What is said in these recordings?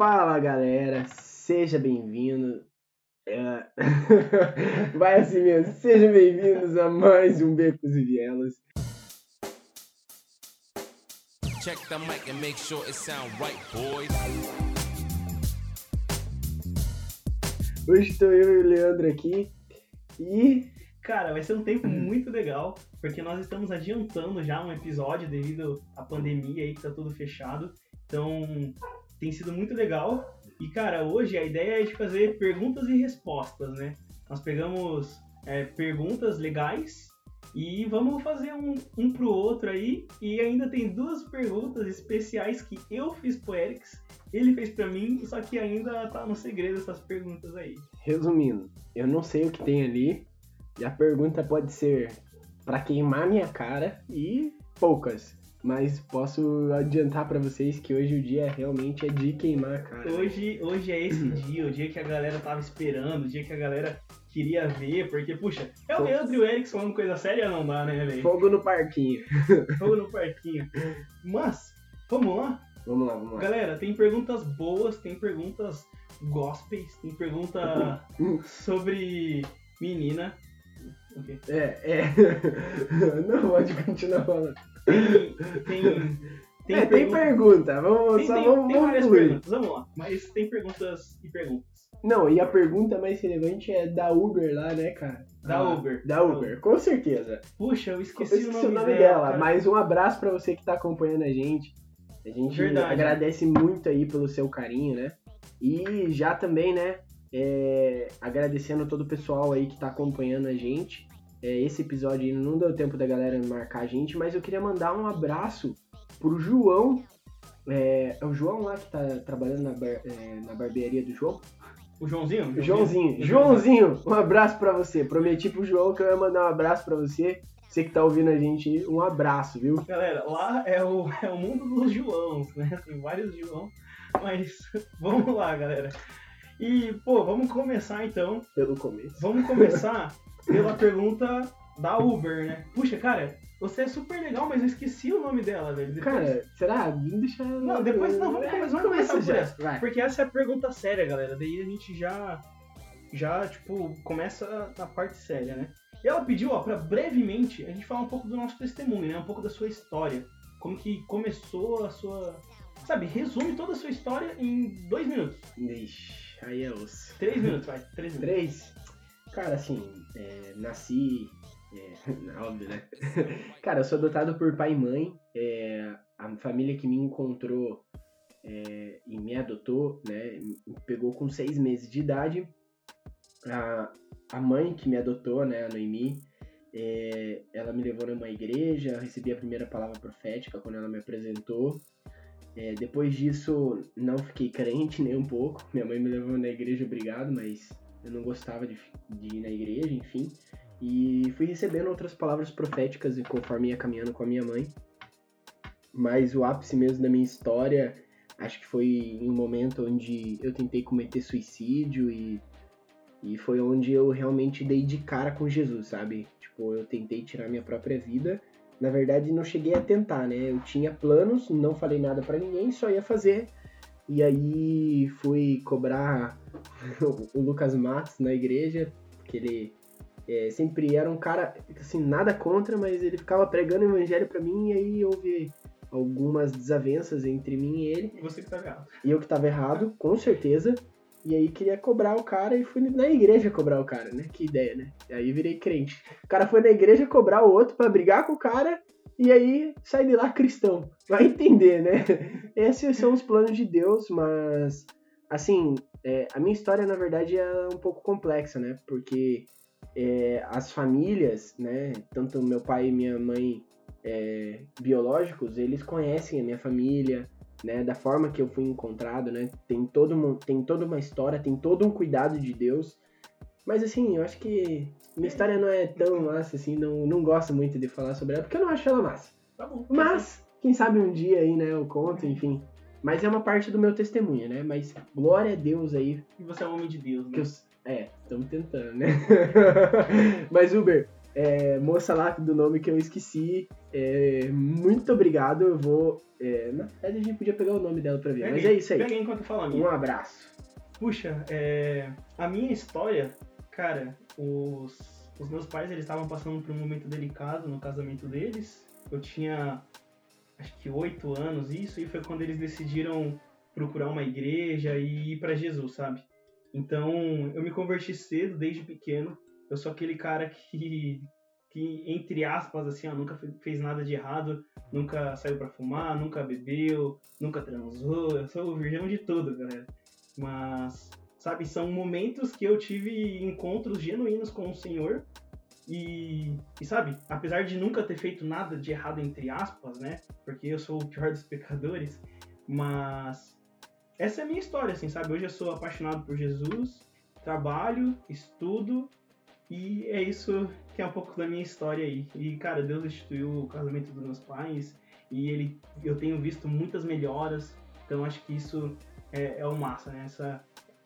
Fala galera, seja bem-vindo. É... Vai assim mesmo, sejam bem-vindos a mais um Becos e Vielas. Check the mic and make sure it sound right, boys. Hoje estou eu e o Leandro aqui e. Cara, vai ser um tempo muito legal, porque nós estamos adiantando já um episódio devido à pandemia aí que tá tudo fechado. Então, tem sido muito legal. E, cara, hoje a ideia é de fazer perguntas e respostas, né? Nós pegamos é, perguntas legais e vamos fazer um, um pro outro aí. E ainda tem duas perguntas especiais que eu fiz pro Erix, ele fez para mim, só que ainda tá no segredo essas perguntas aí. Resumindo, eu não sei o que tem ali. E a pergunta pode ser para queimar minha cara e poucas. Mas posso adiantar para vocês que hoje o dia realmente é de queimar cara. Hoje, hoje é esse dia, o dia que a galera tava esperando, o dia que a galera queria ver, porque, puxa, é o Leandro e o Eric falando coisa séria, não dá, né, velho? Fogo no parquinho. Fogo no parquinho. Mas, vamos lá? Vamos lá, vamos lá. Galera, tem perguntas boas, tem perguntas gospels, tem pergunta sobre menina. Okay. É, é. Não, pode continuar falando. Tem. Tem, tem, é, pergunta. tem pergunta. Vamos, tem, só tem, vamos, tem perguntas, vamos lá. Mas tem perguntas e perguntas. Não, e a pergunta mais relevante é da Uber lá, né, cara? Da ah, Uber. Da Uber, com certeza. Puxa, eu esqueci, eu esqueci o nome, o nome dela. dela mas um abraço para você que tá acompanhando a gente. A gente Verdade. agradece muito aí pelo seu carinho, né? E já também, né, é, agradecendo todo o pessoal aí que tá acompanhando a gente. É, esse episódio não deu tempo da galera marcar a gente, mas eu queria mandar um abraço pro João. É, é o João lá que tá trabalhando na, bar, é, na barbearia do João. O Joãozinho? Joãozinho. Joãozinho, Joãozinho um abraço para você. Prometi pro João que eu ia mandar um abraço para você. Você que tá ouvindo a gente, um abraço, viu? Galera, lá é o, é o mundo dos Joãos, né? Tem vários João, mas vamos lá, galera. E, pô, vamos começar então. Pelo começo. Vamos começar pela pergunta da Uber, né? Puxa, cara, você é super legal, mas eu esqueci o nome dela, velho. Depois... Cara, será? Deixa. Não, depois não, vamos, é, vamos começar por essa. Vai. Porque essa é a pergunta séria, galera. Daí a gente já. Já, tipo, começa a parte séria, né? E ela pediu, ó, pra brevemente a gente falar um pouco do nosso testemunho, né? Um pouco da sua história. Como que começou a sua. Sabe, resume toda a sua história em dois minutos. Ixi, aí é osso. Três minutos, vai. Três minutos. Três? Cara, assim, é, nasci. É, óbvio, né? Cara, eu sou adotado por pai e mãe. É, a família que me encontrou é, e me adotou, né? Me pegou com seis meses de idade. A, a mãe que me adotou, né, a Noemi, é, ela me levou numa igreja, eu recebi a primeira palavra profética quando ela me apresentou. É, depois disso, não fiquei crente nem um pouco. Minha mãe me levou na igreja, obrigado, mas eu não gostava de, de ir na igreja, enfim. E fui recebendo outras palavras proféticas conforme ia caminhando com a minha mãe. Mas o ápice mesmo da minha história, acho que foi um momento onde eu tentei cometer suicídio e e foi onde eu realmente dei de cara com Jesus, sabe? Tipo, eu tentei tirar minha própria vida. Na verdade, não cheguei a tentar, né? Eu tinha planos, não falei nada para ninguém, só ia fazer. E aí fui cobrar o Lucas Matos na igreja, porque ele é, sempre era um cara, assim, nada contra, mas ele ficava pregando o evangelho para mim e aí houve algumas desavenças entre mim e ele. E você que tava errado. E eu que tava errado, com certeza. E aí queria cobrar o cara e fui na igreja cobrar o cara, né? Que ideia, né? E aí virei crente. O cara foi na igreja cobrar o outro para brigar com o cara e aí sai de lá cristão. Vai entender, né? Esses são os planos de Deus, mas assim, é, a minha história na verdade é um pouco complexa, né? Porque é, as famílias, né? Tanto meu pai e minha mãe é, biológicos, eles conhecem a minha família, né, da forma que eu fui encontrado, né, tem, todo, tem toda uma história, tem todo um cuidado de Deus, mas assim, eu acho que minha história não é tão massa, assim, não, não gosto muito de falar sobre ela, porque eu não acho ela massa. Tá bom. Mas, quem sabe um dia aí, né, eu conto, enfim. Mas é uma parte do meu testemunho, né, mas glória a Deus aí. E você é um homem de Deus, né? Eu, é, estamos tentando, né? mas, Uber, é, moça lá do nome que eu esqueci, é, muito obrigado. Eu vou. É, na verdade, a gente podia pegar o nome dela pra ver. Mas é isso aí. Pega aí enquanto fala. Um abraço. Puxa, é, a minha história, cara, os, os meus pais eles estavam passando por um momento delicado no casamento deles. Eu tinha acho que oito anos isso e foi quando eles decidiram procurar uma igreja e ir para Jesus, sabe? Então eu me converti cedo, desde pequeno. Eu sou aquele cara que que entre aspas assim, ó, nunca fe- fez nada de errado, nunca saiu para fumar, nunca bebeu, nunca transou. Eu sou o virgão de tudo, galera. Mas, sabe, são momentos que eu tive encontros genuínos com o Senhor. E, e, sabe, apesar de nunca ter feito nada de errado, entre aspas, né? Porque eu sou o pior dos pecadores. Mas essa é a minha história, assim, sabe? Hoje eu sou apaixonado por Jesus, trabalho, estudo. E é isso que é um pouco da minha história aí. E, cara, Deus instituiu o casamento dos meus pais. E ele, eu tenho visto muitas melhoras. Então acho que isso é, é o massa, né? Essa,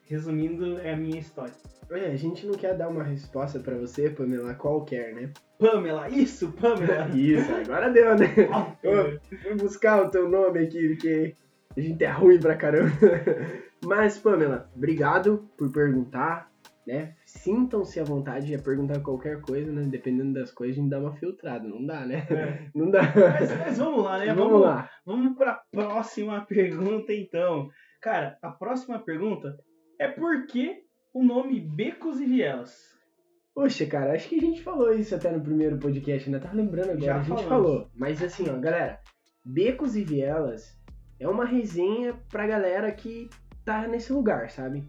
resumindo, é a minha história. É, a gente não quer dar uma resposta pra você, Pamela, qualquer, né? Pamela, isso, Pamela! Isso, agora deu, né? Eu fui buscar o teu nome aqui, porque a gente é ruim pra caramba. Mas, Pamela, obrigado por perguntar, né? Sintam-se à vontade de perguntar qualquer coisa, né? Dependendo das coisas, a gente dá uma filtrada, não dá, né? É. Não dá. Mas, mas vamos lá, né? Vamos lá. Vamos para a próxima pergunta, então. Cara, a próxima pergunta é por que o nome Becos e Vielas? Poxa, cara, acho que a gente falou isso até no primeiro podcast, né? Tava lembrando agora, Já a gente falamos. falou. Mas assim, ó, galera, Becos e Vielas é uma resenha pra galera que tá nesse lugar, sabe?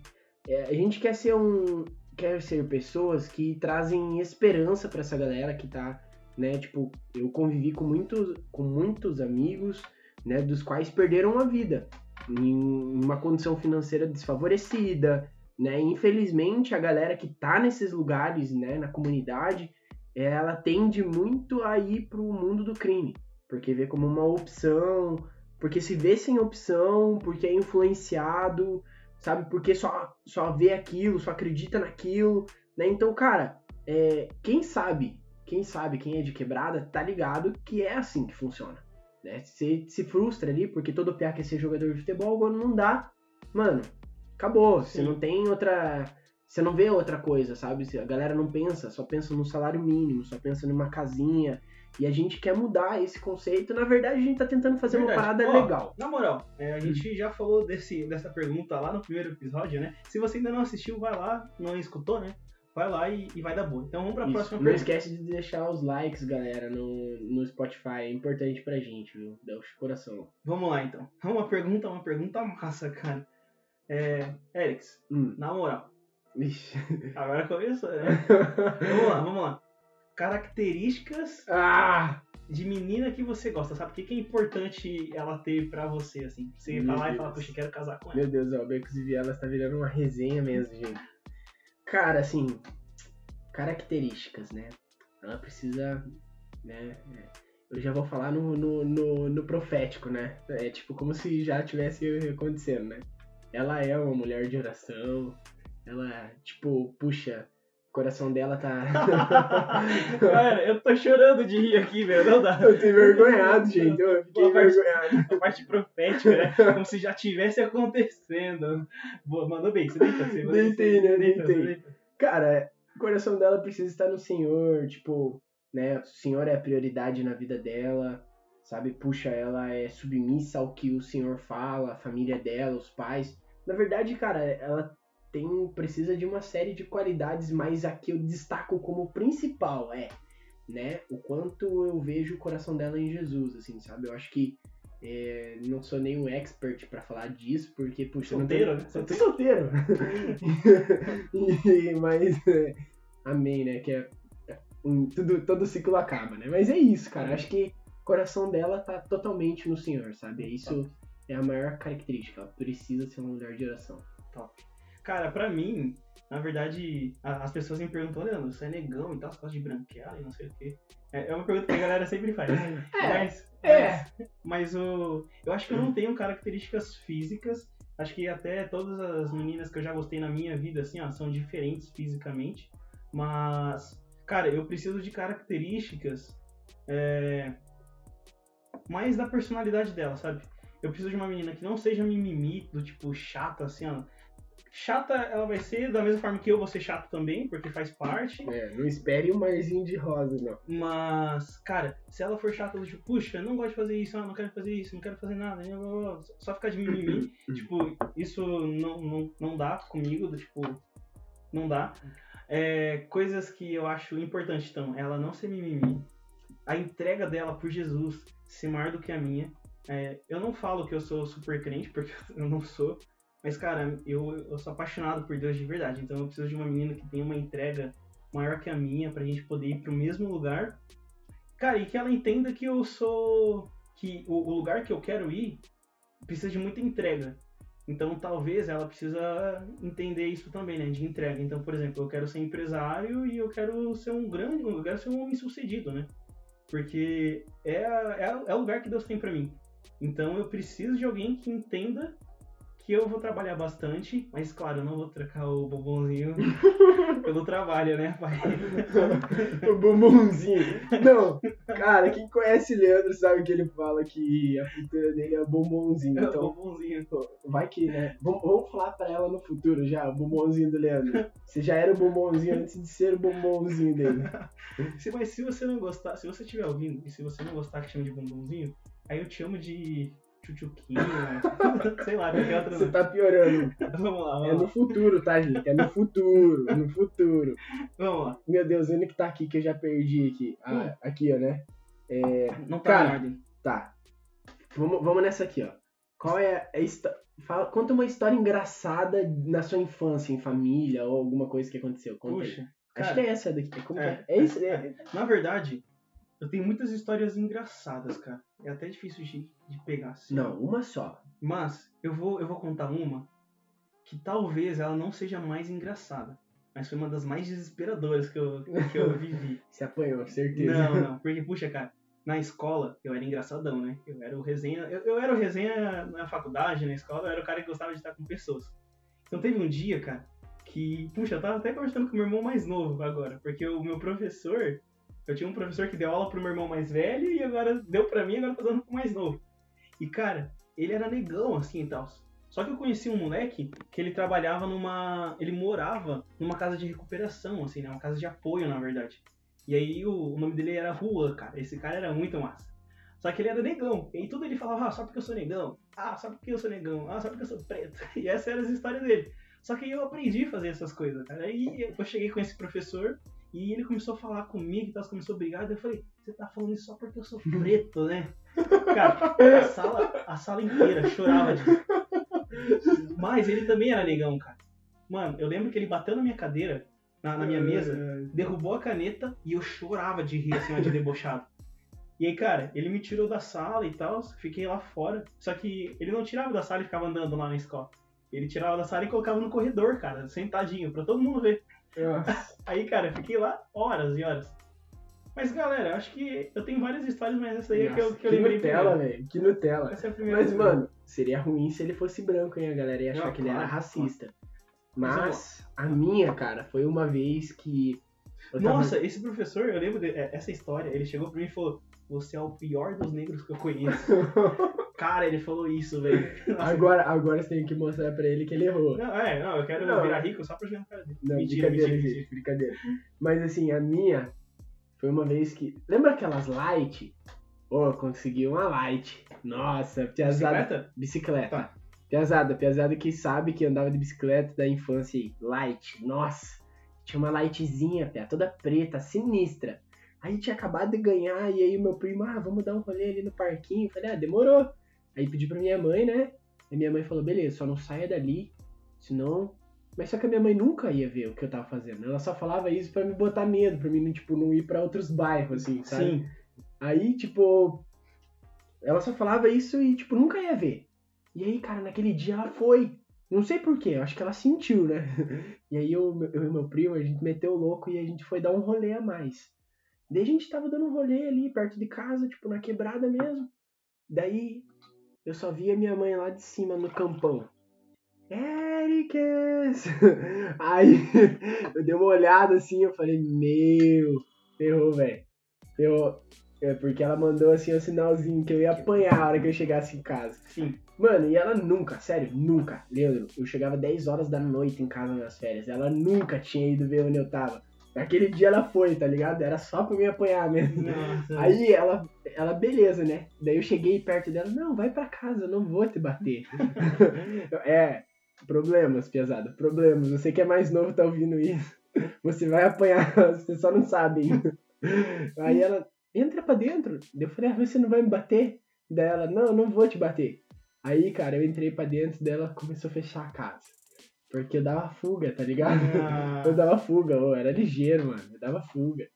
É, a gente quer ser um. Quer ser pessoas que trazem esperança pra essa galera que tá, né? Tipo, eu convivi com muitos, com muitos amigos, né? Dos quais perderam a vida em uma condição financeira desfavorecida, né? Infelizmente, a galera que tá nesses lugares, né, na comunidade, ela tende muito a ir pro mundo do crime, porque vê como uma opção, porque se vê sem opção, porque é influenciado, sabe? Porque só, só vê aquilo, só acredita naquilo, né? Então, cara, é, quem sabe, quem sabe, quem é de quebrada, tá ligado que é assim que funciona, né? Você se frustra ali, porque todo PA quer ser jogador de futebol, quando não dá, mano, acabou. Você não tem outra. Você não vê outra coisa, sabe? A galera não pensa, só pensa no salário mínimo, só pensa numa casinha. E a gente quer mudar esse conceito. Na verdade, a gente tá tentando fazer uma Verdade. parada Ó, legal. Na moral, é, a gente já falou desse, dessa pergunta lá no primeiro episódio, né? Se você ainda não assistiu, vai lá, não escutou, né? Vai lá e, e vai dar boa. Então vamos pra Isso. próxima Não pergunta. esquece de deixar os likes, galera, no, no Spotify. É importante pra gente, viu? Dá o coração. Vamos lá então. Uma pergunta, uma pergunta massa, cara. É, Erics, Hum. na moral, Ixi. agora começou, né? vamos lá, vamos lá. Características ah! de menina que você gosta, sabe? O que, que é importante ela ter pra você, assim? Você Meu falar e Deus. falar, puxa, quero casar com ela. Meu Deus, ó, o Becos e Vielas tá virando uma resenha mesmo, gente. Cara, assim, características, né? Ela precisa, né? é, Eu já vou falar no, no, no, no profético, né? É tipo como se já tivesse acontecendo, né? Ela é uma mulher de oração. Ela, tipo, puxa, coração dela tá. Cara, eu tô chorando de rir aqui, velho. Não dá. eu tô envergonhado, gente. Eu fiquei Boa parte- envergonhado. A parte profética, né? Como se já tivesse acontecendo. Boa, mandou bem, você deitou. Você Deitei, né? Deitei. Cara, o coração dela precisa estar no Senhor, tipo, né? O Senhor é a prioridade na vida dela, sabe? Puxa, ela é submissa ao que o Senhor fala, a família dela, os pais. Na verdade, cara, ela tem precisa de uma série de qualidades, mas a que eu destaco como principal é, né? O quanto eu vejo o coração dela em Jesus, assim, sabe? Eu acho que é, não sou nenhum expert pra falar disso, porque, puxa, eu não Solteiro, tenho- né? Tô solteiro. E- mas é, amém, né? Que é, um- tudo, todo ciclo acaba, né? Mas é isso, cara. Acho que o coração dela tá totalmente no Senhor, sabe? Isso é a maior característica. Ela precisa ser uma mulher de oração. Cara, pra mim, na verdade, a- as pessoas me perguntam, Leandro, você é negão e tal, você gosta de branquear e não sei o quê. É é uma pergunta que a galera sempre faz. mas, é. mas, mas o, eu acho que eu não tenho características físicas. Acho que até todas as meninas que eu já gostei na minha vida, assim, ó, são diferentes fisicamente. Mas, cara, eu preciso de características é, mais da personalidade dela, sabe? Eu preciso de uma menina que não seja mimimi, do tipo chata, assim, ó. Chata, ela vai ser da mesma forma que eu vou ser chato também, porque faz parte. É, não espere um marzinho de rosa, não. Mas, cara, se ela for chata, tipo, puxa, não gosto de fazer isso, ah, não quero fazer isso, não quero fazer nada, só ficar de mimimi, tipo, isso não, não, não dá comigo, tipo, não dá. É, coisas que eu acho importante, então, ela não ser mimimi, a entrega dela por Jesus ser maior do que a minha. É, eu não falo que eu sou super crente, porque eu não sou, mas, cara, eu, eu sou apaixonado por Deus de verdade, então eu preciso de uma menina que tenha uma entrega maior que a minha pra gente poder ir pro mesmo lugar. Cara, e que ela entenda que eu sou. que o, o lugar que eu quero ir precisa de muita entrega. Então talvez ela precisa entender isso também, né? De entrega. Então, por exemplo, eu quero ser empresário e eu quero ser um grande, eu quero ser um homem sucedido, né? Porque é, é, é o lugar que Deus tem para mim. Então eu preciso de alguém que entenda que eu vou trabalhar bastante, mas claro, eu não vou trocar o bombonzinho pelo trabalho, né, pai? o bombonzinho. Não, cara, quem conhece o Leandro sabe que ele fala que a futura dele é o bombonzinho. É então, o bombonzinho. Vai que, né? Vamos, falar pra ela no futuro já, o bombonzinho do Leandro. Você já era o bombonzinho antes de ser o bombonzinho dele. Se, mas se você não gostar, se você estiver ouvindo e se você não gostar que chame de bombonzinho, aí eu te amo de tchutchuquinha, sei lá, qualquer outra. Você tá piorando. Vamos lá, vamos É no futuro, tá, gente? É no futuro, no futuro. Vamos lá. Meu Deus, onde que tá aqui que eu já perdi aqui? Ah, Hum. aqui, ó, né? É, Não tá Cara, em ordem. tá. Vamos, vamos nessa aqui, ó. Qual é a histó- Fala, conta uma história engraçada na sua infância, em família, ou alguma coisa que aconteceu. Conta aí. Puxa. Acho cara, que é essa daqui. Como é, que é? É isso, né? Na verdade, eu tenho muitas histórias engraçadas, cara. É até difícil de, de pegar assim. Não, uma só. Mas eu vou, eu vou contar uma que talvez ela não seja mais engraçada. Mas foi uma das mais desesperadoras que eu, que eu vivi. Se apanhou, certeza. Não, não. Porque, puxa, cara, na escola eu era engraçadão, né? Eu era o resenha. Eu, eu era o resenha na faculdade, na escola, eu era o cara que gostava de estar com pessoas. Então teve um dia, cara, que, puxa, eu tava até conversando com o meu irmão mais novo agora, porque o meu professor, eu tinha um professor que deu aula pro meu irmão mais velho e agora deu pra mim agora tá dando pro mais novo. E, cara, ele era negão, assim e tal. Só que eu conheci um moleque que ele trabalhava numa. Ele morava numa casa de recuperação, assim, né? Uma casa de apoio, na verdade. E aí o, o nome dele era Juan, cara. Esse cara era muito massa. Só que ele era negão. E aí tudo ele falava, ah, só porque eu sou negão. Ah, só porque eu sou negão. Ah, só porque eu sou preto. E essas eram as histórias dele. Só que eu aprendi a fazer essas coisas, cara. Aí eu cheguei com esse professor e ele começou a falar comigo e tal, começou a brigar. Daí eu falei, você tá falando isso só porque eu sou preto, né? Cara, a sala, a sala inteira chorava de Mas ele também era negão, cara. Mano, eu lembro que ele bateu na minha cadeira, na, na minha mesa, derrubou a caneta e eu chorava de rir, assim, ó, de debochado. E aí, cara, ele me tirou da sala e tal, fiquei lá fora. Só que ele não tirava da sala e ficava andando lá na escola. Ele tirava da sala e colocava no corredor, cara, sentadinho, pra todo mundo ver. Nossa. Aí, cara, fiquei lá horas e horas. Mas, galera, eu acho que eu tenho várias histórias, mas essa aí é que eu, Nossa, que eu lembrei Nutella, velho. Que Nutella. Essa é a primeira. Mas, mano, seria ruim se ele fosse branco, hein? A galera ia achar Não, que ele era claro, racista. Mas, Mas, a minha, cara, foi uma vez que. eu tava- Nossa, esse professor, eu lembro dessa história, ele chegou pra mim e falou: Você é o pior dos negros que eu conheço. Cara, ele falou isso, velho. Agora, agora você tem que mostrar pra ele que ele errou. Não, é, não, eu quero Não. virar rico só pra jogar na cara dele. Não, mentira, brincadeira, mentira, gente, mentira. brincadeira. Mas assim, a minha foi uma vez que. Lembra aquelas light? Ô, consegui uma light. Nossa, piazada. Bicicleta? Bicicleta. Tá. Piazada, piazada que sabe que andava de bicicleta da infância aí. Light, nossa. Tinha uma lightzinha, pé, toda preta, sinistra. Aí tinha acabado de ganhar, e aí o meu primo, ah, vamos dar um rolê ali no parquinho. Eu falei, ah, demorou. Aí pedi pra minha mãe, né? Aí minha mãe falou, beleza, só não saia dali, senão. Mas só que a minha mãe nunca ia ver o que eu tava fazendo. Ela só falava isso pra me botar medo, pra mim tipo, não ir pra outros bairros, assim, sabe? Sim. Aí, tipo, ela só falava isso e, tipo, nunca ia ver. E aí, cara, naquele dia ela foi. Não sei porquê, acho que ela sentiu, né? E aí eu, eu e meu primo, a gente meteu o louco e a gente foi dar um rolê a mais. Daí a gente tava dando um rolê ali perto de casa, tipo, na quebrada mesmo. Daí eu só via minha mãe lá de cima no campão. Eric, horas. Aí eu dei uma olhada assim, eu falei, meu, ferrou, velho. Eu, é porque ela mandou assim o um sinalzinho que eu ia apanhar a hora que eu chegasse em casa. Sim. Mano, e ela nunca, sério, nunca, Leandro, eu chegava 10 horas da noite em casa nas férias. Ela nunca tinha ido ver onde eu tava. Naquele dia ela foi, tá ligado? Era só pra me apanhar mesmo. Nossa. Aí ela, ela, beleza, né? Daí eu cheguei perto dela, não, vai pra casa, eu não vou te bater. é, problemas, pesada, problemas. Você que é mais novo tá ouvindo isso. Você vai apanhar, você só não sabe ainda. Aí ela, entra pra dentro. Eu falei, ah, você não vai me bater? Daí ela, não, eu não vou te bater. Aí, cara, eu entrei pra dentro dela, começou a fechar a casa. Porque eu dava fuga, tá ligado? Ah. Eu dava fuga, eu era ligeiro, mano. Eu dava fuga.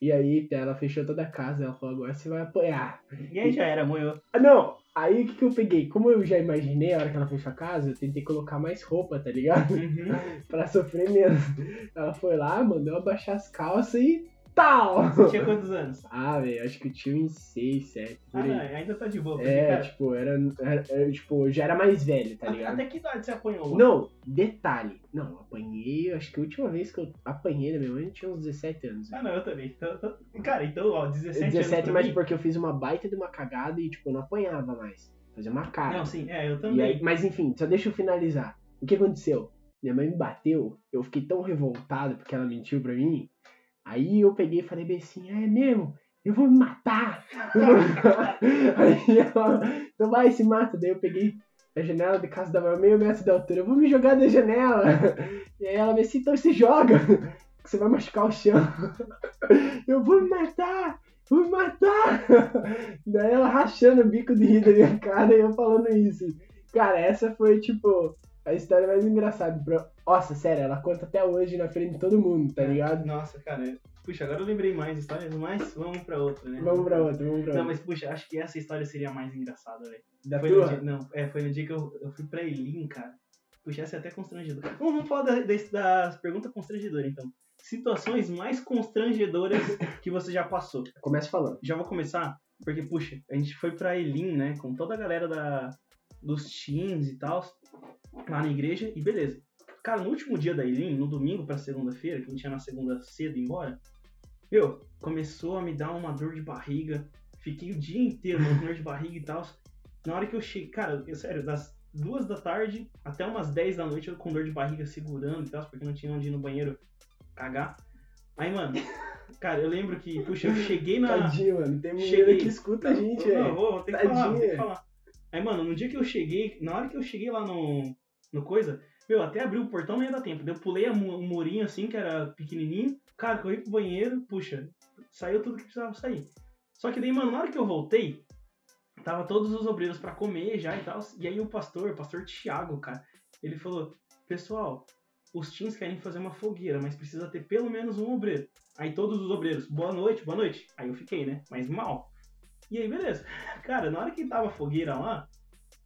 E aí, ela fechou toda a casa. Ela falou, agora você vai apanhar. E aí já era, moiou. Ah, não! Aí o que, que eu peguei? Como eu já imaginei a hora que ela fechou a casa, eu tentei colocar mais roupa, tá ligado? Uhum. pra sofrer menos. Ela foi lá, mandou abaixar as calças e tal! Você tinha quantos anos? Ah, velho, acho que eu tinha uns 6, 7, por Ah, não, ainda tá de boa. porque, É, cara, tipo, era, era, era, tipo, eu já era mais velho, tá ligado? Até que idade você apanhou? Não, detalhe. Não, apanhei, acho que a última vez que eu apanhei da minha mãe eu tinha uns 17 anos. Ah, não, eu também. Então, então- Cara, então, ó, 17, anos 17, pra mas mim- porque eu fiz uma baita de uma cagada e, tipo, eu não apanhava mais. Fazia uma cara. Não, sim, é, eu também. aí, mas enfim, só deixa eu finalizar. O que aconteceu? Minha mãe me bateu, eu fiquei tão revoltado porque ela mentiu pra mim. Aí eu peguei e falei bem assim, é mesmo? Eu vou me matar! Eu vou me matar." aí ela, então vai, se mata. Daí eu peguei a janela de casa da meio metro de altura, eu vou me jogar da janela. E aí ela me disse, então se joga, que você vai machucar o chão. Eu vou me matar! Vou me matar! Daí ela rachando o bico de rir da minha cara e eu falando isso. Cara, essa foi, tipo, a história mais engraçada. Pra... Nossa, sério, ela conta até hoje na frente de todo mundo, tá ligado? Nossa, cara. Puxa, agora eu lembrei mais histórias, mas vamos pra outra, né? Vamos pra outra, vamos pra Não, outra. mas puxa, acho que essa história seria a mais engraçada, velho. Da Foi tua? dia, não, é, foi no dia que eu, eu fui pra Elim, cara. Puxa, essa é até constrangedora. Vamos, vamos falar da- das, das perguntas constrangedoras, então. Situações mais constrangedoras que você já passou. Começa falando. Já vou começar, porque, puxa, a gente foi pra Elim, né, com toda a galera da, dos teens e tal, lá na igreja, e beleza. Cara, no último dia da Elim, no domingo pra segunda-feira, que a gente ia na segunda cedo embora, meu, começou a me dar uma dor de barriga. Fiquei o dia inteiro com dor de barriga e tal. Na hora que eu cheguei, cara, eu, sério, das duas da tarde até umas 10 da noite eu com dor de barriga segurando e tal, porque não tinha onde ir no banheiro cagar. Aí, mano, cara, eu lembro que, puxa, eu cheguei na. Tadinho, mano. Tem Cheguei. que escuta a gente, Não, velho. vou, vou ter que falar, vou ter que falar. Aí, mano, no dia que eu cheguei, na hora que eu cheguei lá no, no coisa, meu, até abrir o portão não ia dar tempo. Eu pulei mu- um murinho assim, que era pequenininho, cara, corri pro banheiro, puxa, saiu tudo que precisava sair. Só que daí, mano, na hora que eu voltei, tava todos os obreiros pra comer já e tal. E aí o pastor, o pastor Tiago, cara, ele falou: Pessoal, os teens querem fazer uma fogueira, mas precisa ter pelo menos um obreiro. Aí todos os obreiros, boa noite, boa noite. Aí eu fiquei, né? Mas mal. E aí, beleza. Cara, na hora que tava a fogueira lá,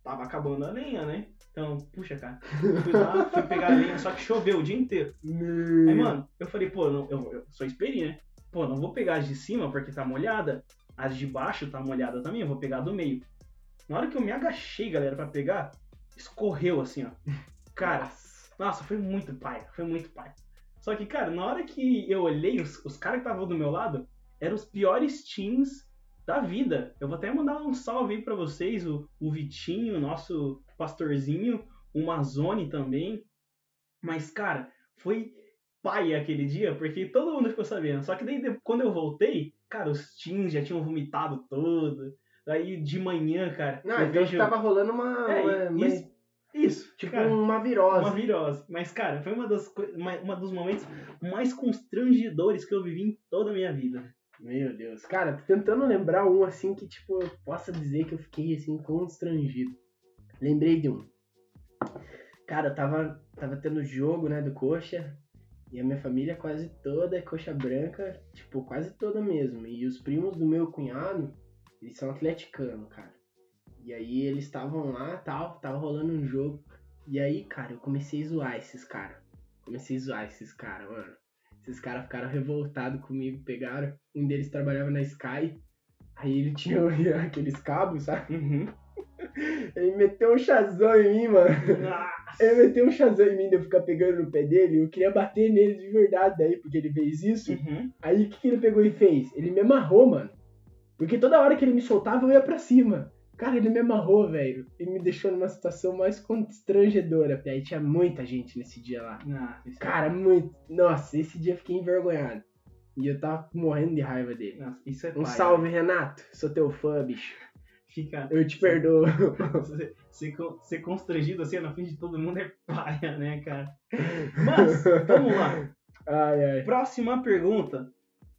tava acabando a lenha, né? Então, puxa, cara, fui lá, fui pegar a lenha, só que choveu o dia inteiro. Aí, mano, eu falei, pô, não, eu, eu sou experi, né? Pô, não vou pegar as de cima porque tá molhada, as de baixo tá molhada também, eu vou pegar do meio. Na hora que eu me agachei, galera, pra pegar, escorreu assim, ó. Cara, nossa, foi muito pai, foi muito pai. Só que, cara, na hora que eu olhei, os, os caras que estavam do meu lado eram os piores teams da vida. Eu vou até mandar um salve aí pra vocês, o, o Vitinho, nosso pastorzinho, o Mazone também. Mas, cara, foi pai aquele dia, porque todo mundo ficou sabendo. Só que daí, quando eu voltei, cara, os teams já tinham vomitado todo. Daí, de manhã, cara, Não, eu então vejo... tava rolando uma. É, uma- uma- isso, isso, tipo cara. uma virose. Uma virose. Mas, cara, foi uma, das, uma, uma dos momentos mais constrangedores que eu vivi em toda a minha vida. Meu Deus. Cara, tô tentando lembrar um assim que, tipo, eu possa dizer que eu fiquei assim constrangido. Lembrei de um. Cara, eu tava, tava tendo jogo, né, do coxa. E a minha família quase toda é coxa branca, tipo, quase toda mesmo. E os primos do meu cunhado, eles são atleticanos, cara. E aí eles estavam lá, tal, tava rolando um jogo. E aí, cara, eu comecei a zoar esses caras. Comecei a zoar esses caras, mano. Esses caras ficaram revoltados comigo, pegaram. Um deles trabalhava na Sky. Aí ele tinha aqueles cabos, sabe? Uhum. Ele meteu um chazão em mim, mano. Nossa. Ele meteu um Shazam em mim de eu ficar pegando no pé dele. Eu queria bater nele de verdade daí, porque ele fez isso. Uhum. Aí o que, que ele pegou e fez? Ele me amarrou, mano. Porque toda hora que ele me soltava, eu ia pra cima. Cara, ele me amarrou, velho. E me deixou numa situação mais constrangedora. Aí tinha muita gente nesse dia lá. Isso é- Cara, muito. Nossa, esse dia eu fiquei envergonhado. E eu tava morrendo de raiva dele. Nossa, isso é Um paia, salve, Renato. Sou teu fã, bicho. Fica. Eu te perdoo. Ser, ser con- ser constrangido assim na frente de todo mundo é paia, né, cara? Mas, vamos lá. Ai, ai. Próxima pergunta.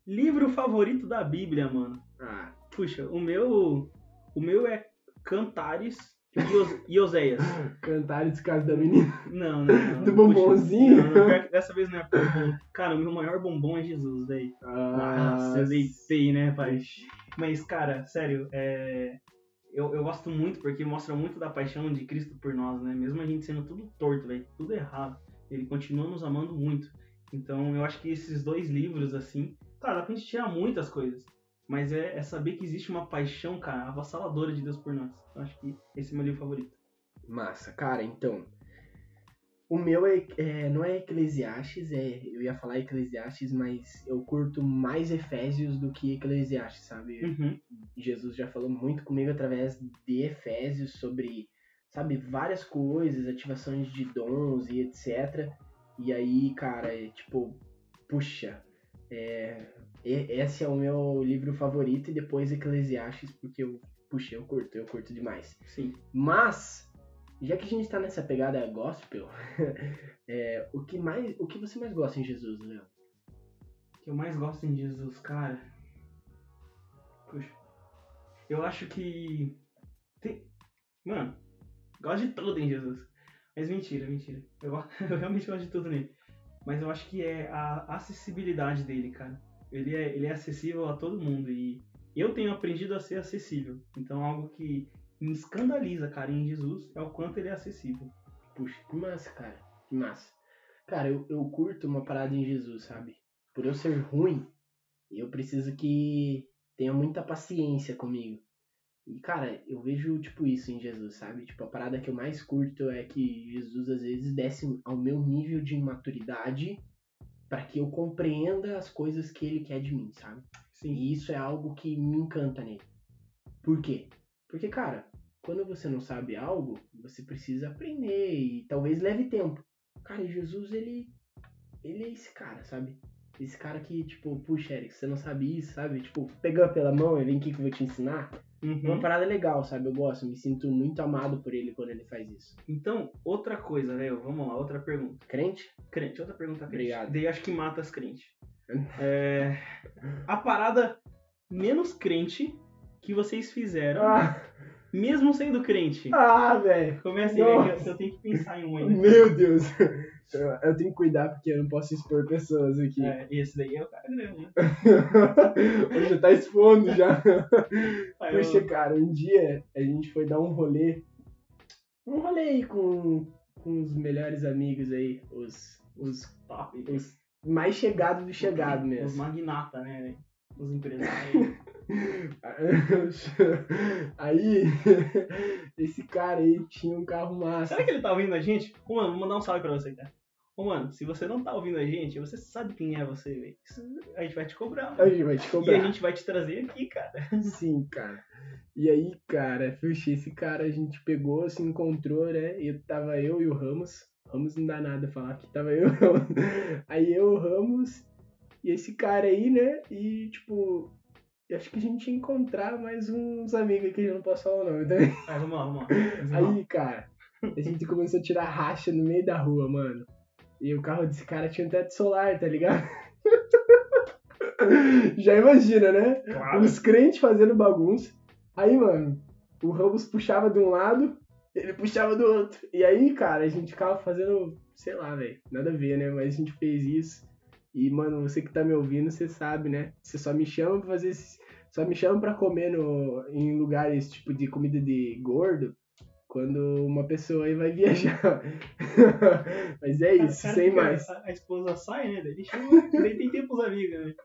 Livro favorito da Bíblia, mano. Ah, Puxa, o meu. O meu é Cantares e Os- Oséias. cantar esse caso da menina. Não, não, não. Do Puxa, bombonzinho? Não, não, que dessa vez não é bombom. Cara, o meu maior bombom é Jesus, velho. Nossa, eu deitei, né, pai? Mas, cara, sério, é... eu, eu gosto muito porque mostra muito da paixão de Cristo por nós, né? Mesmo a gente sendo tudo torto, velho, tudo errado, ele continua nos amando muito. Então, eu acho que esses dois livros, assim, claro, dá pra gente tirar muitas coisas, mas é, é saber que existe uma paixão, cara, avassaladora de Deus por nós. Eu acho que esse é meu livro favorito. Massa, cara, então. O meu é, é- não é Eclesiastes, é, eu ia falar Eclesiastes, mas eu curto mais Efésios do que Eclesiastes, sabe? Uhum. Jesus já falou muito comigo através de Efésios sobre, sabe, várias coisas, ativações de dons e etc. E aí, cara, é tipo, puxa, é, esse é o meu livro favorito e depois Eclesiastes, porque eu, puxa, eu curto, eu curto demais. Sim. Mas, já que a gente tá nessa pegada gospel, é, o, que mais, o que você mais gosta em Jesus, Léo? O que eu mais gosto em Jesus, cara. Puxa. Eu acho que. Tem... Mano, gosto de tudo em Jesus. Mas mentira, mentira. Eu, eu realmente gosto de tudo nele. Mas eu acho que é a acessibilidade dele, cara. Ele é, ele é acessível a todo mundo. E eu tenho aprendido a ser acessível. Então algo que me escandaliza, cara, em Jesus é o quanto ele é acessível. Puxa, que massa, cara. Que massa. Cara, eu, eu curto uma parada em Jesus, sabe? Por eu ser ruim, eu preciso que tenha muita paciência comigo. E, cara, eu vejo, tipo, isso em Jesus, sabe? Tipo, a parada que eu mais curto é que Jesus, às vezes, desce ao meu nível de maturidade para que eu compreenda as coisas que ele quer de mim, sabe? Sim. E isso é algo que me encanta nele. Por quê? Porque, cara, quando você não sabe algo, você precisa aprender e talvez leve tempo. Cara, e Jesus, ele. Ele é esse cara, sabe? Esse cara que, tipo, puxa, Eric, você não sabe isso, sabe? Tipo, pegando pela mão e vem aqui que eu vou te ensinar. É uma Uhum. parada legal, sabe? Eu gosto, me sinto muito amado por ele quando ele faz isso. Então, outra coisa, Léo, vamos lá, outra pergunta. Crente? Crente, outra pergunta crente. Obrigado. Daí acho que mata as crentes. É, a parada menos crente que vocês fizeram, Ah, mesmo sendo crente. ah velho. Comece aí, né, que Nossa. eu, eu tenho que pensar em um ainda. Meu Deus. Eu, eu tenho que cuidar porque eu não posso expor pessoas aqui. É, esse daí é o cara grande, né? Já tá expondo já. Aí eu- Puxa, cara, um dia a gente foi dar um rolê. Um rolê aí com, com os melhores amigos aí. Os, os, top. os mais chegados do chegado Os mesmo. magnata, né? Os empresários. Aí, esse cara aí tinha um carro massa. Será que ele tá ouvindo a gente? Ô, mano, vou mandar um salve pra você, cara. Ô, mano, se você não tá ouvindo a gente, você sabe quem é você, velho. A gente vai te cobrar, A mano. gente vai te E cobrar. a gente vai te trazer aqui, cara. Sim, cara. E aí, cara, puxa, esse cara a gente pegou, se encontrou, né? E tava eu e o Ramos. Ramos não dá nada falar que tava eu e. Aí eu, o Ramos e esse cara aí, né? E, tipo, eu acho que a gente ia encontrar mais uns amigos aqui, eu não posso falar o nome também. Aí, vamos lá, vamos lá. Vamos lá. Aí, cara, a gente começou a tirar racha no meio da rua, mano. E o carro desse cara tinha um teto solar, tá ligado? Já imagina, né? Claro. Os crentes fazendo bagunça. Aí, mano, o Ramos puxava de um lado, ele puxava do outro. E aí, cara, a gente ficava fazendo, sei lá, velho, nada a ver, né? Mas a gente fez isso. E, mano, você que tá me ouvindo, você sabe, né? Você só me chama pra fazer. Só me chama pra comer no, em lugares, tipo, de comida de gordo, quando uma pessoa aí vai viajar. Mas é isso, cara sem mais. A, esposa sai, né? Daí chama. daí tem tempo os amigos, né?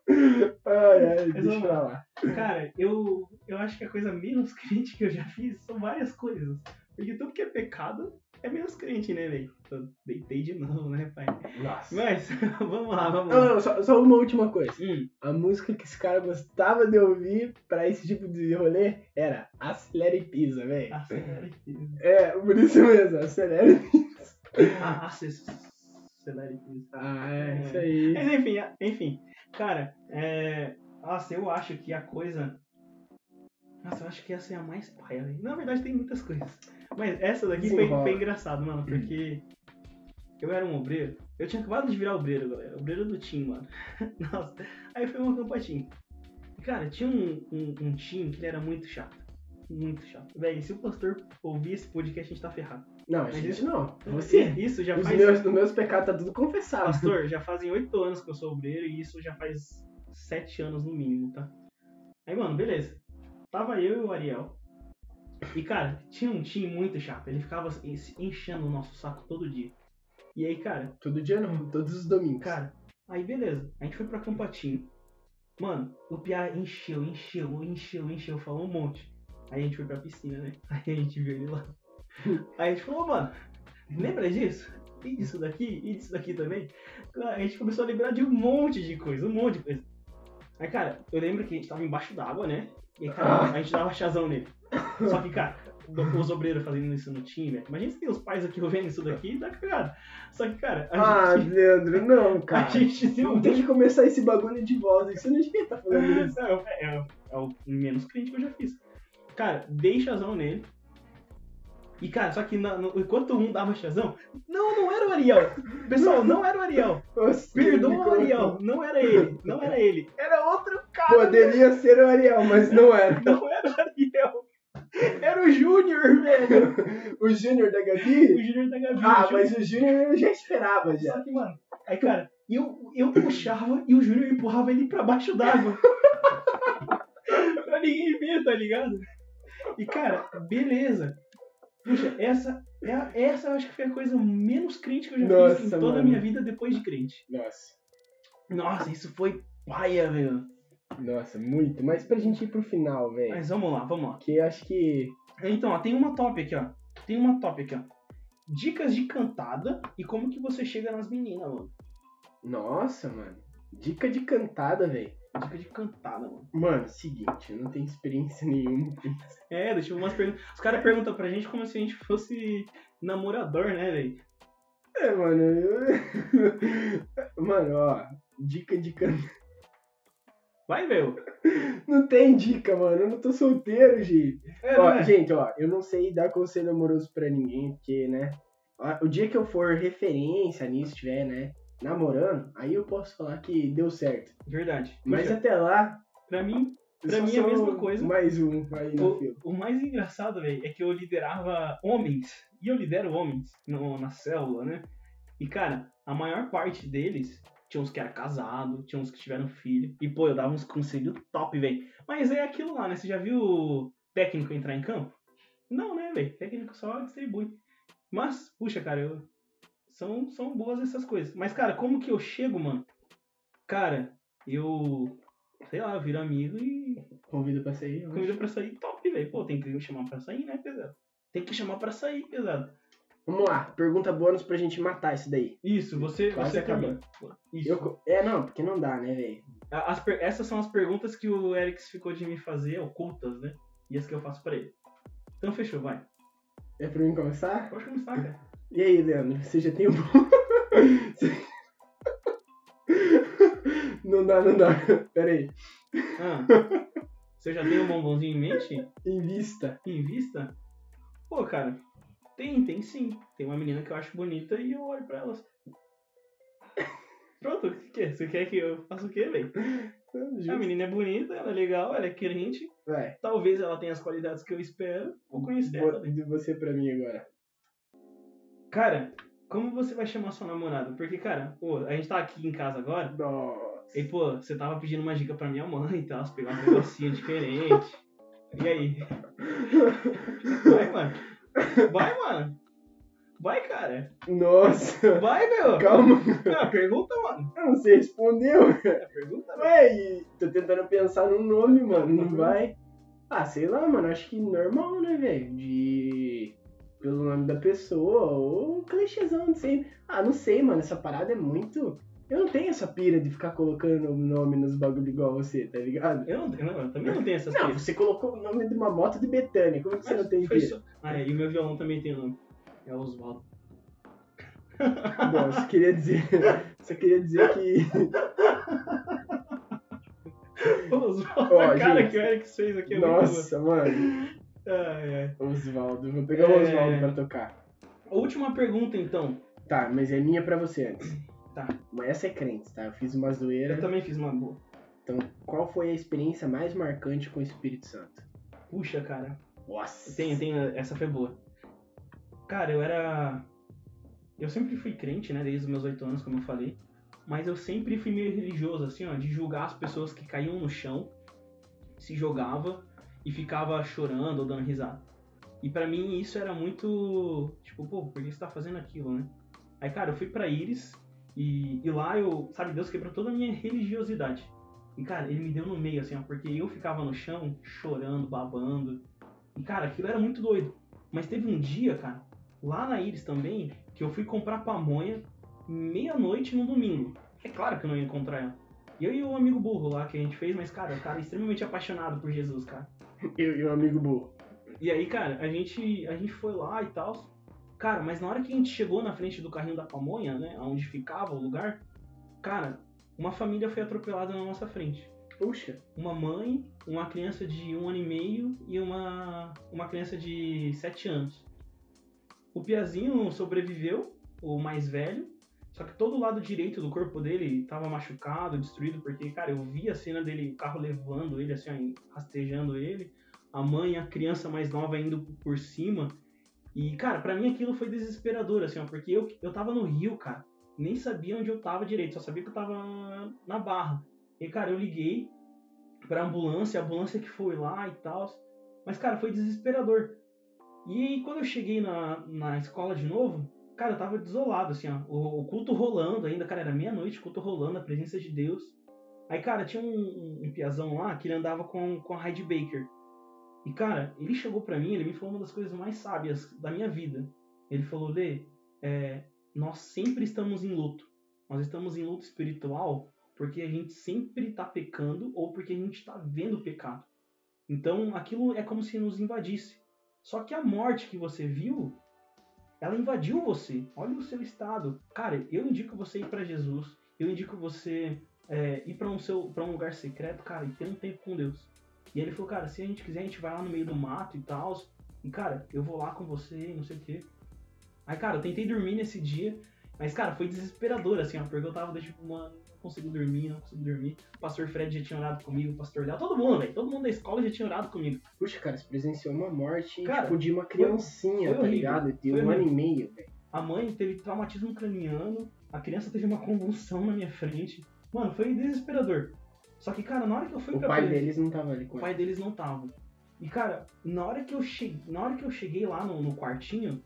Ai, ai, Mas deixa pra lá. Cara, eu, eu acho que a coisa menos crente que eu já fiz são várias coisas. Porque tudo que é pecado é menos crente, né, velho? Deitei de novo, né, pai? Nossa. Mas, vamos lá, vamos Não, lá. não, só, só uma última coisa. Hum, A música que esse cara gostava de ouvir pra esse tipo de rolê era Acelera e Pisa, velho. acelera aqui. É, por isso mesmo, Acelera e Pisa. Ah, acelera aqui. Ah, é, isso aí. Mas enfim, enfim. Cara, é... Nossa, eu acho que a coisa... Nossa, eu acho que essa é a mais paia, velho. Na verdade, tem muitas coisas. Mas essa daqui foi, foi engraçado, mano, porque... Eu era um obreiro. Eu tinha acabado de virar obreiro, galera. Obreiro do Tim, mano. Nossa. Aí foi uma campatinha. Cara, tinha um, um, um Tim que ele era muito chato. Muito chato. Véi, se o pastor ouvir esse podcast, a gente tá ferrado. Não, a gente isso- não. Você. Isso já Os faz... meus, os meus pecados tá tudo confessado. Pastor, já fazem oito anos que eu sou obreiro e isso já faz sete anos no mínimo, tá? Aí, mano, beleza. Tava eu e o Ariel. E, cara, tinha um time muito chato. Ele ficava en- enchendo o nosso saco todo dia. E aí, cara, Todo dia não, todos os domingos. cara, aí beleza. A gente foi pra Campatinho. Mano, o Piá encheu, encheu, encheu, encheu, falou um monte. Aí a gente foi pra piscina, né? Aí a gente viu ele lá. Aí a gente falou, mano, lembra disso? E disso daqui? E disso daqui também? A gente começou a lembrar de um monte de coisa, um monte de coisa. Aí, cara, eu lembro que a gente tava embaixo d'água, né? E aí, cara, a gente dava chazão nele. Só que, cara, os obreiros fazendo isso no time. Imagina se tem os pais aqui ouvindo isso daqui, dá cagada. Só que, cara, a Ah, gente. Leandro, não, A cara. gente deu Não tem que começar esse bagulho de voz. Você não devia estar falando isso. Não, é, é- é o menos crente que eu já fiz. Cara, dei chazão nele. E, cara, só que na- no- enquanto um dava chazão, não, não era o Ariel. Pessoal, não era o Ariel. Perdoa o Ariel. Não era ele. Não era ele. Era outro cara. Poderia ser o Ariel, mas não era. Não era o Ariel. Era o Júnior, velho. O Júnior da O Gabi? Júnior da Gabi. Ah, o mas o Júnior eu já esperava já. Só que, mano, aí, cara, eu, eu puxava e o Júnior empurrava ele pra baixo d'água. pra ninguém ver, tá ligado? E, cara, beleza. Puxa, essa, é a- essa eu acho que foi a coisa menos crente que eu já fiz em Nossa, toda a mano. minha vida depois de crente. Nossa, Nossa, isso foi paia, velho. Nossa, muito. Mas pra gente ir pro final, velho. Mas vamos lá, vamos lá. Que acho que. Então, ó, tem uma top aqui, ó. Tem uma top aqui, ó. Dicas de cantada e como que você chega nas meninas, mano. Nossa, mano. Dica de cantada, velho. Dica de cantada, mano. Mano, seguinte, eu não tenho experiência nenhuma. É, deixa eu umas perguntas. Os caras perguntam pra gente como se a gente fosse namorador, né, velho? É, mano. eu- Mano, ó. Dica de cantada. Vai, velho. Não tem dica, mano. Eu não tô solteiro, gente. É, Ó, não é? Gente, ó, eu não sei dar conselho amoroso pra ninguém, porque, né? O dia que eu for referência nisso, tiver, né? Namorando, aí eu posso falar que deu certo. Verdade. Mas Puxa, até lá. pra mim, Pra mim é a mesma coisa. Mais um aí no o, o mais engraçado, velho, é que eu liderava homens. E eu lidero homens no- na célula, né? E, cara, a maior parte deles tinha uns que era casado, tinha uns que tiveram filho. E, pô, eu dava uns conselhos top, velho. Mas é aquilo lá, né? Você já viu o técnico entrar em campo? Não, né, velho? Técnico só distribui. Mas, puxa, cara, eu... são, são boas essas coisas. Mas, cara, como que eu chego, mano? Cara, eu. Sei lá, viro amigo e Convido pra sair. Comida pra sair top, velho. Pô, tem que chamar pra sair, né, pesado? Tem que chamar pra sair, pesado. Vamos lá, pergunta bônus pra gente matar isso daí. Isso, você, Quase você. Isso. Eu- é, não, porque não dá, né, velho? Essas são as perguntas que o Eric ficou de me fazer, ocultas, né? E as que eu faço pra ele. Então fechou, vai. É pra mim começar? Pode começar, cara. E aí, Leandro, você já tem um. não dá, não dá. Pera aí. Ah, você já tem um bombonzinho em mente? Em vista. Em vista? Pô, cara, tem, tem sim. Tem uma menina que eu acho bonita e eu olho pra elas. Pronto, o que é? Você quer que eu faça o quê, velho? A menina é bonita, ela é legal, ela é crente. Vai. Talvez ela tenha as qualidades que eu espero. Vou conhecer ela. Bo- De você pra mim agora. Cara, como você vai chamar sua namorada? Porque, cara, pô, a gente tá aqui em casa agora. Nossa. E, pô, você tava pedindo uma dica pra minha mãe e tal, pegar um negocinho diferente. E aí? Vai, mano. Vai, mano. Vai, cara. Nossa. Vai, meu. Calma, Ah, pergunta, mano. eu não sei, respondeu. É, pergunta, velho. Ué, e tô tentando pensar num nome, mano. Não vai. Ah, sei lá, mano. Acho que normal, né, velho? De. pelo nome da pessoa, ou clichêzão de sempre. Ah, não sei, mano, essa parada é muito. Eu não tenho essa pira de ficar colocando o nome nos bagulho igual você, tá ligado? Eu, não, não, eu também não tenho essas Não, piras. você colocou o nome de uma moto de Betânia, como que você não tem pira? só- Ah, é, e o meu violão também tem nome. É Oswaldo. Bom, só queria dizer. Só queria dizer que. Oswaldo, a cara gente. que o Eric fez aqui é muito Nossa, mano. Ai, ai. Oswaldo. Vou pegar o É. Oswaldo pra tocar. Última pergunta, então. Tá, mas é minha pra você antes. Tá. Mas essa é crente, tá? Eu fiz uma zoeira. Eu também fiz uma boa. Então, qual foi a experiência mais marcante com o Espírito Santo? Puxa, cara. Nossa. Tem, tem, essa foi boa. Cara, eu era. Eu sempre fui crente, né? Desde os meus oito anos, como eu falei. Mas eu sempre fui meio religioso, assim, ó, de julgar as pessoas que caíam no chão, se jogava e ficava chorando ou dando risada. E pra mim isso era muito. Tipo, pô, por que você tá fazendo aquilo, né? Aí, cara, eu fui pra Iris e, e lá eu. Sabe, Deus quebrou toda a minha religiosidade. E, cara, ele me deu no meio, assim, ó, porque eu ficava no chão chorando, babando. E, cara, aquilo era muito doido. Mas teve um dia, cara, lá na Iris também, que eu fui comprar pamonha meia-noite no domingo. É claro que eu não ia encontrar ela. Eu e o amigo burro lá que a gente fez, mas, cara, o cara é extremamente apaixonado por Jesus, cara. Eu e o amigo burro. E aí, cara, a gente, a gente foi lá e tal. Cara, mas na hora que a gente chegou na frente do carrinho da pamonha, né, onde ficava o lugar, cara, uma família foi atropelada na nossa frente. Puxa. Uma mãe, uma criança de um ano e meio e uma, uma criança de sete anos. O Piazinho sobreviveu, o mais velho, só que todo o lado direito do corpo dele tava machucado, destruído, porque, cara, eu vi a cena dele, o carro levando ele, assim, ó, rastejando ele, a mãe e a criança mais nova indo por cima. E, cara, pra mim aquilo foi desesperador, assim, ó, porque eu, eu tava no Rio, cara, nem sabia onde eu tava direito, só sabia que eu tava na Barra. E, cara, eu liguei pra ambulância, a ambulância que foi lá e tal. Mas, cara, foi desesperador. E aí, quando eu cheguei na, na escola de novo, cara, eu tava desolado, assim, ó. O, o culto rolando ainda, cara, era meia-noite, culto rolando, a presença de Deus. Aí, cara, tinha um, um, um piazão lá que ele andava com, com a Heidi Baker. E, cara, ele chegou pra mim, ele me falou uma das coisas mais sábias da minha vida. Ele falou, Lê, é, nós sempre estamos em luto. Nós estamos em luto espiritual porque a gente sempre tá pecando ou porque a gente tá vendo o pecado. Então, aquilo é como se nos invadisse. Só que a morte que você viu, ela invadiu você. Olha o seu estado. Cara, eu indico você ir para Jesus. Eu indico você é, ir para um, seu, um lugar secreto, cara, e ter um tempo com Deus. E ele falou, cara, se a gente quiser, a gente vai lá no meio do mato e tal. E, cara, eu vou lá com você, não sei o quê. Aí, cara, eu tentei dormir nesse dia. Mas, cara, foi desesperador, assim, ó. Porque eu tava, tipo, mano, não consigo dormir, não consigo dormir. O pastor Fred já tinha orado comigo, o pastor Léo, todo mundo, velho. Todo mundo da escola já tinha orado comigo. Puxa, cara, você presenciou uma morte, Cara, tipo, de uma criancinha, foi tá horrível. ligado? De Foi um ano e meio, velho. A mãe teve traumatismo craniano, a criança teve uma convulsão na minha frente. Mano, foi desesperador. Só que, cara, na hora que eu fui O pra pai presen- deles não tava ali com o pai deles não tava. E, cara, na hora que eu cheguei, na hora que eu cheguei lá no, no quartinho,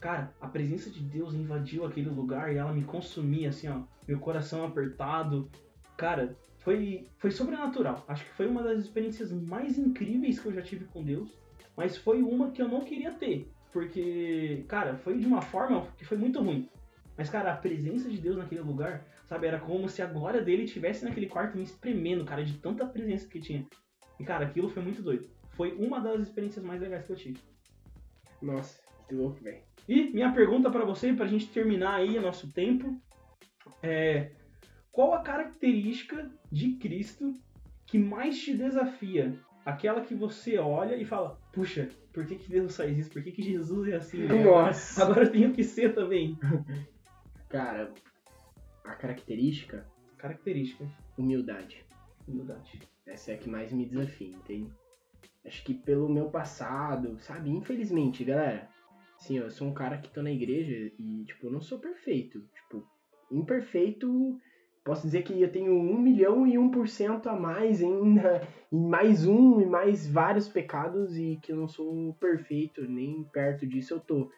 cara, a presença de Deus invadiu aquele lugar e ela me consumia, assim, ó, meu coração apertado. Cara, foi, foi sobrenatural. Acho que foi uma das experiências mais incríveis que eu já tive com Deus, mas foi uma que eu não queria ter, porque, cara, foi de uma forma que foi muito ruim. Mas, cara, a presença de Deus naquele lugar, sabe, era como se a glória dele estivesse naquele quarto me espremendo, cara, de tanta presença que tinha. E, cara, aquilo foi muito doido. Foi uma das experiências mais legais que eu tive. Nossa, que louco, velho. E minha pergunta pra você, pra gente terminar aí o nosso tempo, é qual a característica de Cristo que mais te desafia? Aquela que você olha e fala, puxa, por que, que Deus faz isso? Por que, que Jesus é assim? né? Nossa. Agora eu tenho que ser também. Cara, a característica, Característica, humildade. humildade. Essa é a que mais me desafia, entende? Acho que pelo meu passado, sabe? Infelizmente, galera. Assim, eu sou um cara que tô na igreja e, tipo, eu não sou perfeito. Tipo, imperfeito, posso dizer que eu tenho um milhão e um por cento a mais ainda, e mais um e mais vários pecados e que eu não sou perfeito, nem perto disso eu tô.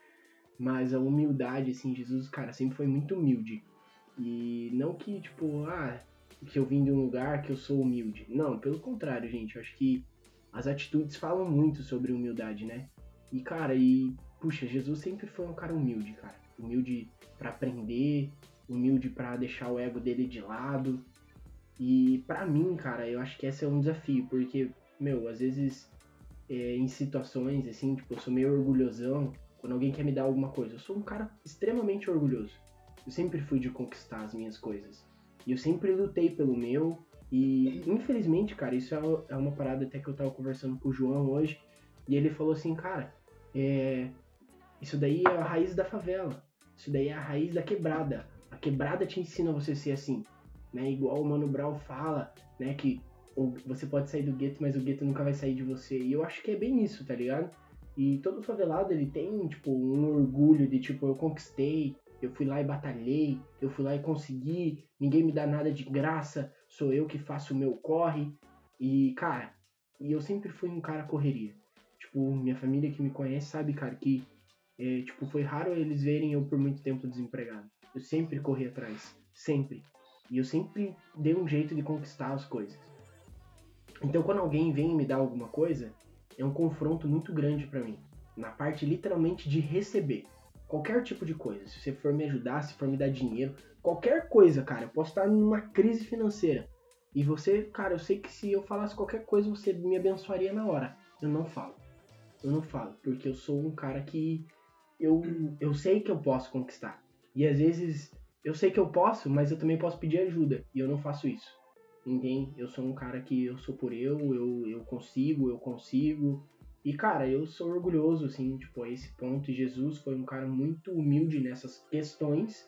Mas a humildade, assim, Jesus, cara, sempre foi muito humilde. E não que, tipo, ah, que eu vim de um lugar que eu sou humilde. Não, pelo contrário, gente. Eu acho que as atitudes falam muito sobre humildade, né? E, cara, e puxa, Jesus sempre foi um cara humilde, cara. Humilde para aprender, humilde para deixar o ego dele de lado. E para mim, cara, eu acho que esse é um desafio, porque, meu, às vezes é, em situações assim, tipo, eu sou meio orgulhosão quando alguém quer me dar alguma coisa. Eu sou um cara extremamente orgulhoso. Eu sempre fui de conquistar as minhas coisas. E eu sempre lutei pelo meu. E infelizmente, cara, isso é, é uma parada até que eu tava conversando com o João hoje. E ele falou assim, cara, é, isso daí é a raiz da favela. Isso daí é a raiz da quebrada. A quebrada te ensina você a ser assim. Né? Igual o Mano Brown fala, né? Que você pode sair do gueto, mas o gueto nunca vai sair de você. E eu acho que é bem isso, tá ligado? E todo favelado, ele tem, tipo, um orgulho de, tipo, eu conquistei, eu fui lá e batalhei, eu fui lá e consegui, ninguém me dá nada de graça, sou eu que faço o meu corre. E, cara, e eu sempre fui um cara correria. Tipo, minha família que me conhece sabe, cara, que é, tipo, foi raro eles verem eu por muito tempo desempregado. Eu sempre corri atrás, sempre. E eu sempre dei um jeito de conquistar as coisas. Então, quando alguém vem me dar alguma coisa, é um confronto muito grande para mim, na parte literalmente de receber qualquer tipo de coisa. Se você for me ajudar, se for me dar dinheiro, qualquer coisa, cara. Eu posso estar numa crise financeira. E você, cara, eu sei que se eu falasse qualquer coisa, você me abençoaria na hora. Eu não falo. Eu não falo, porque eu sou um cara que eu, eu sei que eu posso conquistar. E às vezes eu sei que eu posso, mas eu também posso pedir ajuda. E eu não faço isso. Entende? Eu sou um cara que eu sou por eu, eu, eu consigo, eu consigo. E, cara, eu sou orgulhoso, assim, tipo, a esse ponto. E Jesus foi um cara muito humilde nessas questões.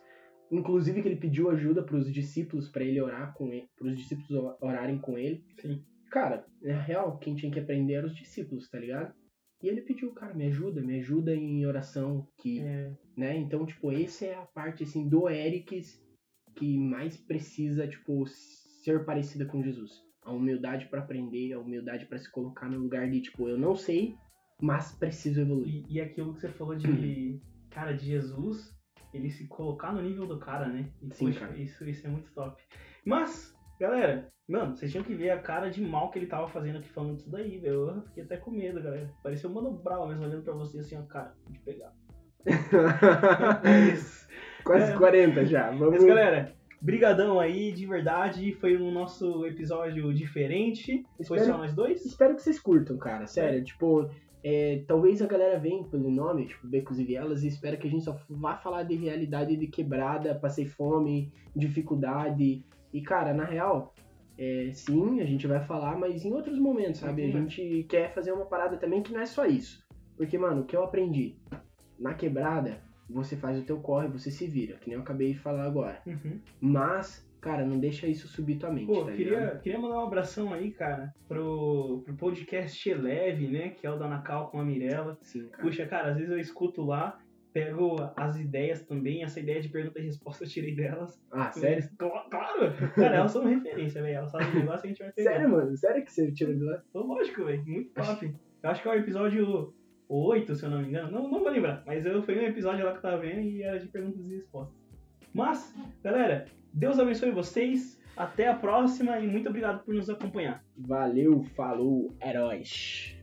Inclusive que ele pediu ajuda para os discípulos para ele orar com ele, para os discípulos orarem com ele. Sim. Cara, na real, quem tinha que aprender eram os discípulos, tá ligado? E ele pediu, cara, me ajuda, me ajuda em oração, que, É, né? Então, tipo, essa é a parte assim do Erics que mais precisa, tipo, ser parecida com Jesus. A humildade para aprender, a humildade para se colocar no lugar de, tipo, eu não sei, mas preciso evoluir. e, e aquilo que você falou de, cara, de Jesus, ele se colocar no nível do cara, né? E, Sim, poxa, cara. Isso, isso é muito top. Mas, galera, mano, vocês tinham que ver a cara de mal que ele tava fazendo aqui falando disso daí, velho. Eu fiquei até com medo, galera. Parecia o Mano Brown mesmo olhando pra você assim, ó, cara, de pegar. Mas, Quase É. 40 já. Vamos. mas, galera, brigadão aí, de verdade. Foi um nosso episódio diferente. Foi Espero- só nós dois? Espero que vocês curtam, cara. Sério, tipo, é, talvez a galera venha pelo nome, tipo, Becos e Vielas, e espera que a gente só vá falar de realidade de quebrada, passei fome, dificuldade. E, cara, na real, é, sim, a gente vai falar, mas em outros momentos, sabe? A Uhum. gente quer fazer uma parada também que não é só isso. Porque, mano, o que eu aprendi? Na quebrada, você faz o teu corre, você se vira, que nem eu acabei de falar agora. Uhum. Mas, cara, não deixa isso subir tua mente, Pô, tá ligado? queria, queria mandar um abração aí, cara, pro, pro podcast Eleve, né? Que é o da Nacal com a Mirella. Sim, cara. Puxa, cara, às vezes eu escuto lá, pego as ideias também. Essa ideia de pergunta e resposta eu tirei delas. Ah, sério? Cla- Claro! Cara, elas são referência, velho. Elas sabem o negócio que a gente vai pegar. Sério, mano? Sério que você tirou de lá? Lógico, velho. Muito top. Eu acho que é o episódio 8, se eu não me engano. Não, não vou lembrar. Mas eu, foi um episódio lá que eu tava vendo e era de perguntas e respostas. Mas, galera, Deus abençoe vocês. Até a próxima e muito obrigado por nos acompanhar. Valeu, falou, heróis.